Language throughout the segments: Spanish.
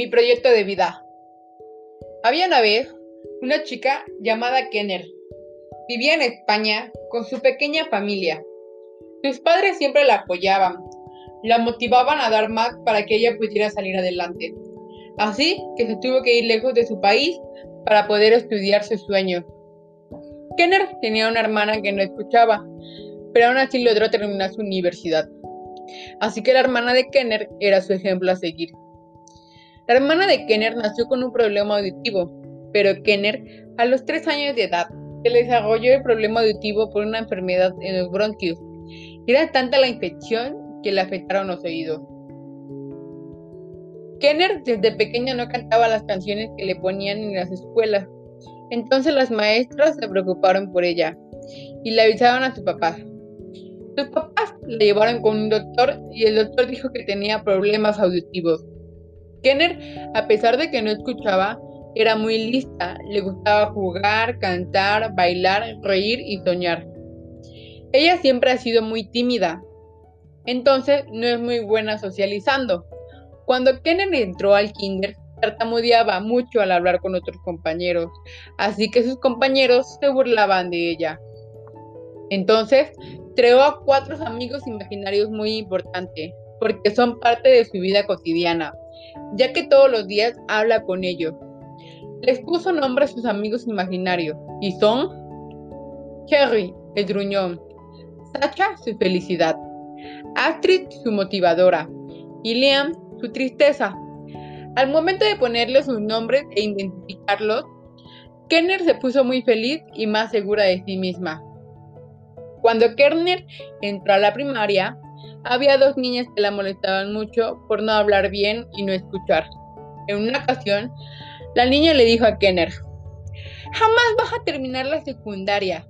Mi proyecto de vida. Había una vez una chica llamada Kenner. Vivía en España con su pequeña familia. Sus padres siempre la apoyaban, la motivaban a dar más para que ella pudiera salir adelante. Así que se tuvo que ir lejos de su país para poder estudiar su sueño. Kenner tenía una hermana que no escuchaba, pero aún así logró terminar su universidad. Así que la hermana de Kenner era su ejemplo a seguir. La hermana de Kenner nació con un problema auditivo, pero Kenner, a los 3 años de edad, se desarrolló el problema auditivo por una enfermedad en los bronquios. Era tanta la infección que le afectaron los oídos. Kenner desde pequeña no cantaba las canciones que le ponían en las escuelas. Entonces las maestras se preocuparon por ella y le avisaron a su papá. Sus papás la llevaron con un doctor y el doctor dijo que tenía problemas auditivos. Kenner, a pesar de que no escuchaba, era muy lista, le gustaba jugar, cantar, bailar, reír y soñar. Ella siempre ha sido muy tímida, entonces no es muy buena socializando. Cuando Kenner entró al kinder, tartamudeaba mucho al hablar con otros compañeros, así que sus compañeros se burlaban de ella. Entonces, creó a cuatro amigos imaginarios muy importantes, porque son parte de su vida cotidiana, ya que todos los días habla con ellos. Les puso nombre a sus amigos imaginarios, y son Harry, el gruñón, Sacha, su felicidad, Astrid, su motivadora, y Liam, su tristeza. Al momento de ponerle sus nombres e identificarlos, Kenner se puso muy feliz y más segura de sí misma. Cuando Kerner entró a la primaria, había dos niñas que la molestaban mucho por no hablar bien y no escuchar. En una ocasión, la niña le dijo a Kenner, jamás vas a terminar la secundaria.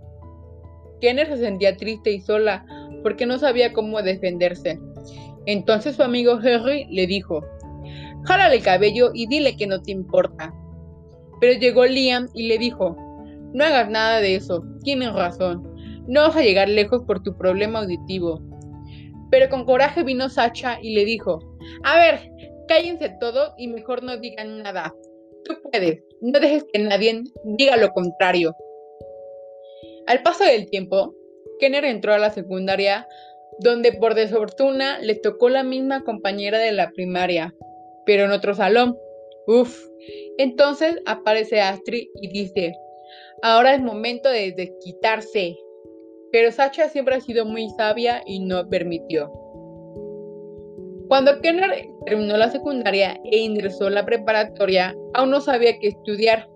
Kenner se sentía triste y sola porque no sabía cómo defenderse. Entonces su amigo Henry le dijo, jálale el cabello y dile que no te importa. Pero llegó Liam y le dijo, no hagas nada de eso, tienes razón. No vas a llegar lejos por tu problema auditivo. Pero con coraje vino Sacha y le dijo, a ver, cállense todo y mejor no digan nada. Tú puedes, no dejes que nadie diga lo contrario. Al paso del tiempo, Kenner entró a la secundaria, donde por desfortuna le tocó la misma compañera de la primaria, pero en otro salón. Uf. Entonces aparece Astrid y dice, ahora es momento de desquitarse. Pero Sacha siempre ha sido muy sabia y no permitió. Cuando Kenner terminó la secundaria e ingresó a la preparatoria, aún no sabía qué estudiar.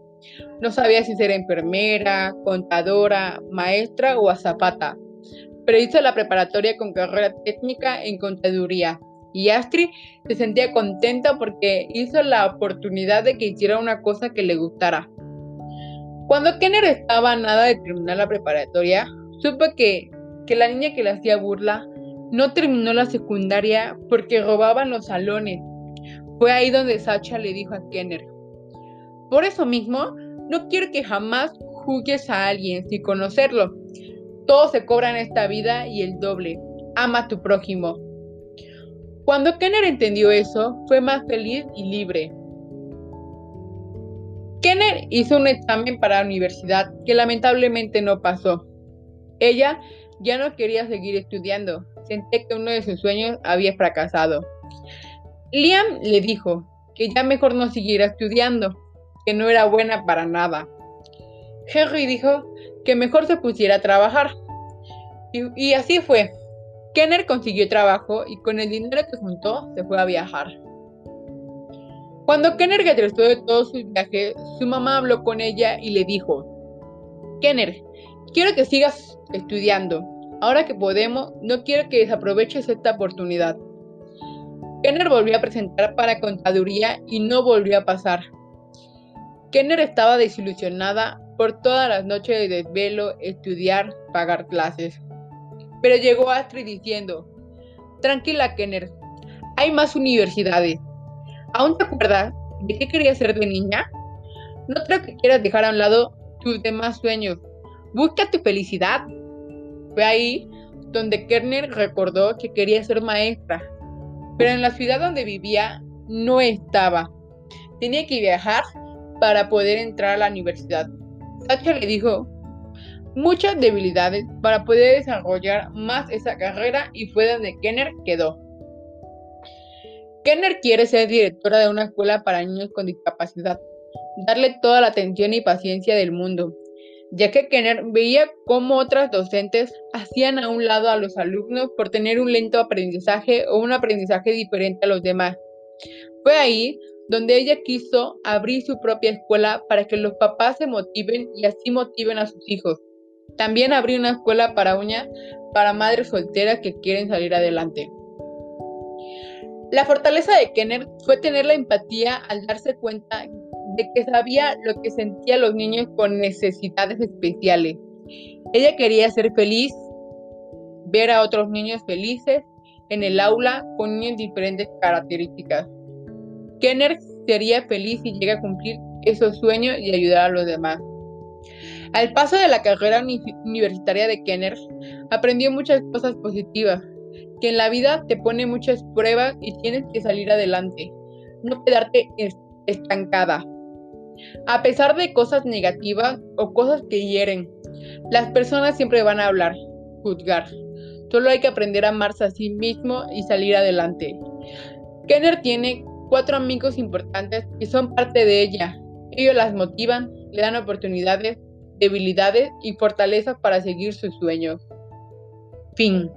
No sabía si ser enfermera, contadora, maestra o azapata. Pero hizo la preparatoria con carrera técnica en contaduría. Y Astrid se sentía contenta porque hizo la oportunidad de que hiciera una cosa que le gustara. Cuando Kenner estaba a nada de terminar la preparatoria, Supe que, que la niña que le hacía burla no terminó la secundaria porque robaban los salones. Fue ahí donde Sacha le dijo a Kenner, por eso mismo, no quiero que jamás juzgues a alguien sin conocerlo. Todo se cobra en esta vida y el doble. Ama a tu prójimo. Cuando Kenner entendió eso, fue más feliz y libre. Kenner hizo un examen para la universidad que lamentablemente no pasó. Ella ya no quería seguir estudiando. Sentía que uno de sus sueños había fracasado. Liam le dijo que ya mejor no siguiera estudiando, que no era buena para nada. Henry dijo que mejor se pusiera a trabajar. Y, así fue. Kenner consiguió trabajo y con el dinero que juntó se fue a viajar. Cuando Kenner regresó de todos sus viajes, su mamá habló con ella y le dijo, Kenner, quiero que sigas estudiando. Ahora que podemos, no quiero que desaproveches esta oportunidad. Kenner volvió a presentar para contaduría y no volvió a pasar. Kenner estaba desilusionada por todas las noches de desvelo, estudiar, pagar clases. Pero llegó Astrid diciendo, tranquila Kenner, hay más universidades. ¿Aún te acuerdas de qué querías ser de niña? No creo que quieras dejar a un lado tus demás sueños. Busca tu felicidad. Fue ahí donde Kerner recordó que quería ser maestra, pero en la ciudad donde vivía no estaba. tenía que viajar para poder entrar a la universidad. Thatcher le dijo muchas debilidades para poder desarrollar más esa carrera y fue donde Kenner quedó. Kenner quiere ser directora de una escuela para niños con discapacidad, darle toda la atención y paciencia del mundo, ya que Kenner veía cómo otras docentes hacían a un lado a los alumnos por tener un lento aprendizaje o un aprendizaje diferente a los demás. Fue ahí donde ella quiso abrir su propia escuela para que los papás se motiven y así motiven a sus hijos. También abrió una escuela para uñas para madres solteras que quieren salir adelante. La fortaleza de Kenner fue tener la empatía al darse cuenta de que sabía lo que sentían los niños con necesidades especiales. Ella quería ser feliz, ver a otros niños felices en el aula con niños diferentes características. Kenner sería feliz si llega a cumplir esos sueños y ayudar a los demás. Al paso de la carrera universitaria de Kenner, aprendió muchas cosas positivas, que en la vida te pone muchas pruebas y tienes que salir adelante, no quedarte estancada. A pesar de cosas negativas o cosas que hieren, las personas siempre van a hablar, juzgar. Solo hay que aprender a amarse a sí mismo y salir adelante. Kenner tiene cuatro amigos importantes que son parte de ella. Ellos las motivan, le dan oportunidades, debilidades y fortalezas para seguir sus sueños. Fin.